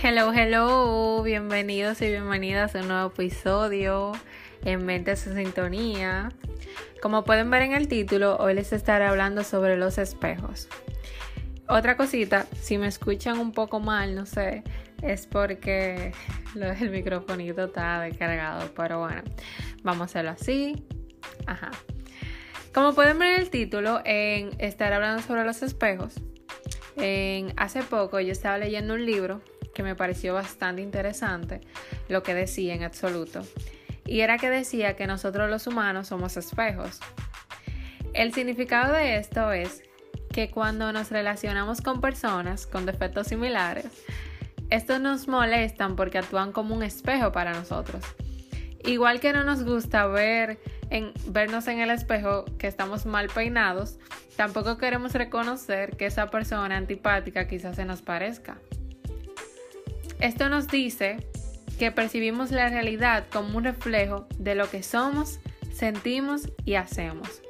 Hello, hello, bienvenidos y bienvenidas a un nuevo episodio en Mente su Sintonía. Como pueden ver en el título, hoy les estaré hablando sobre los espejos. Otra cosita, si me escuchan un poco mal, no sé, es porque lo del microfonito está descargado, pero bueno, vamos a hacerlo así. Ajá. Como pueden ver en el título, en estar hablando sobre los espejos, en, hace poco yo estaba leyendo un libro que me pareció bastante interesante lo que decía en absoluto. Y era que decía que nosotros los humanos somos espejos. El significado de esto es que cuando nos relacionamos con personas con defectos similares, estos nos molestan porque actúan como un espejo para nosotros. Igual que no nos gusta ver en, vernos en el espejo que estamos mal peinados, tampoco queremos reconocer que esa persona antipática quizás se nos parezca. Esto nos dice que percibimos la realidad como un reflejo de lo que somos, sentimos y hacemos.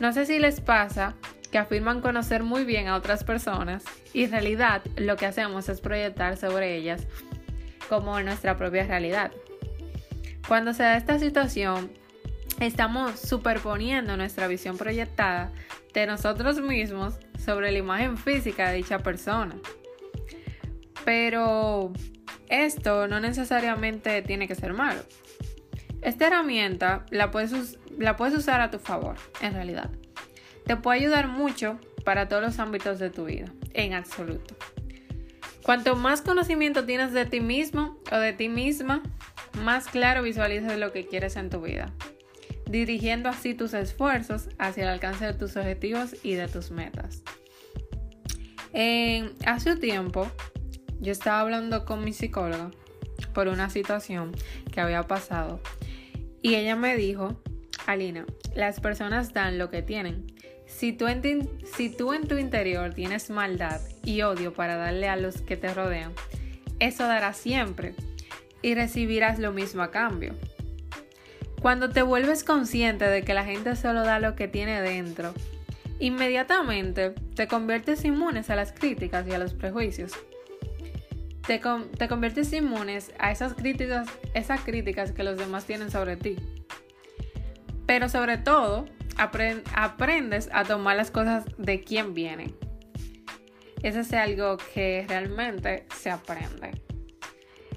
No sé si les pasa que afirman conocer muy bien a otras personas y en realidad lo que hacemos es proyectar sobre ellas como nuestra propia realidad. Cuando se da esta situación, estamos superponiendo nuestra visión proyectada de nosotros mismos sobre la imagen física de dicha persona. Pero esto no necesariamente tiene que ser malo. Esta herramienta la puedes, usar a tu favor, en realidad. Te puede ayudar mucho para todos los ámbitos de tu vida, en absoluto. Cuanto más conocimiento tienes de ti mismo o de ti misma, más claro visualizas lo que quieres en tu vida, dirigiendo así tus esfuerzos hacia el alcance de tus objetivos y de tus metas. hace un tiempo yo estaba hablando con mi psicóloga por una situación que había pasado y ella me dijo, Alina, las personas dan lo que tienen. Si tú, en si tú en tu interior tienes maldad y odio para darle a los que te rodean, eso dará siempre y recibirás lo mismo a cambio. Cuando te vuelves consciente de que la gente solo da lo que tiene dentro, inmediatamente te conviertes inmunes a las críticas y a los prejuicios te, conviertes inmunes a esas críticas, que los demás tienen sobre ti. Pero sobre todo, aprendes a tomar las cosas de quien vienen. Eso es algo que realmente se aprende.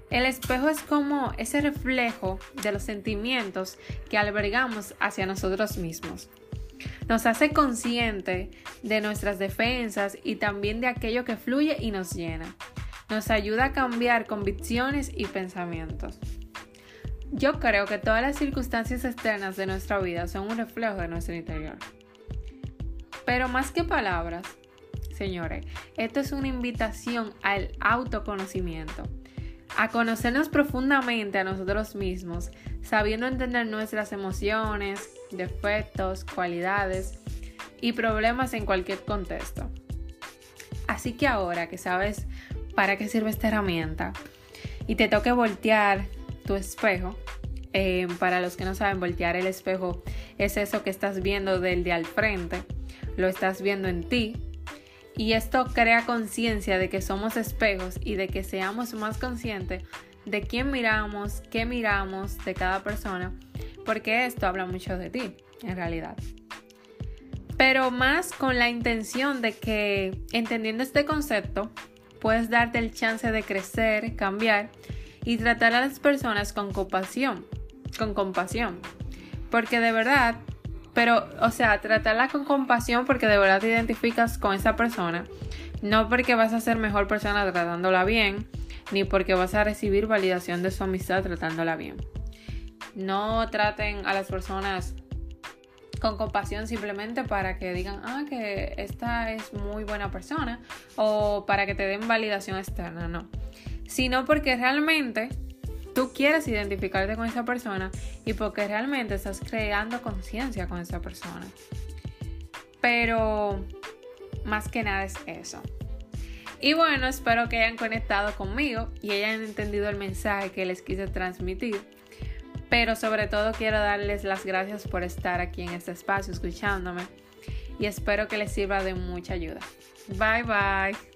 El espejo es como ese reflejo de los sentimientos que albergamos hacia nosotros mismos. Nos hace consciente de nuestras defensas y también de aquello que fluye y nos llena nos ayuda a cambiar convicciones y pensamientos. Yo creo que todas las circunstancias externas de nuestra vida son un reflejo de nuestro interior. Pero más que palabras, señores, esto es una invitación al autoconocimiento, a conocernos profundamente a nosotros mismos, sabiendo entender nuestras emociones, defectos, cualidades y problemas en cualquier contexto. Así que ahora que sabes para qué sirve esta herramienta y te toque voltear tu espejo. Eh, para los que no saben, voltear el espejo es eso que estás viendo del de al frente, lo estás viendo en ti. Y esto crea conciencia de que somos espejos y de que seamos más conscientes de quién miramos, qué miramos de cada persona, porque esto habla mucho de ti, en realidad. Pero más con la intención de que, entendiendo este concepto, puedes darte el chance de crecer, cambiar y tratar a las personas con compasión, con compasión. Porque de verdad, pero, o sea, tratarla con compasión porque de verdad te identificas con esa persona, no porque vas a ser mejor persona tratándola bien, ni porque vas a recibir validación de su amistad tratándola bien. No traten a las personas con compasión simplemente para que digan, ah, que esta es muy buena persona o para que te den validación externa, no. Sino porque realmente tú quieres identificarte con esa persona y porque realmente estás creando conciencia con esa persona. Pero más que nada es eso. Y bueno, espero que hayan conectado conmigo y hayan entendido el mensaje que les quise transmitir pero sobre todo quiero darles las gracias por estar aquí en este espacio escuchándome y espero que les sirva de mucha ayuda. Bye bye.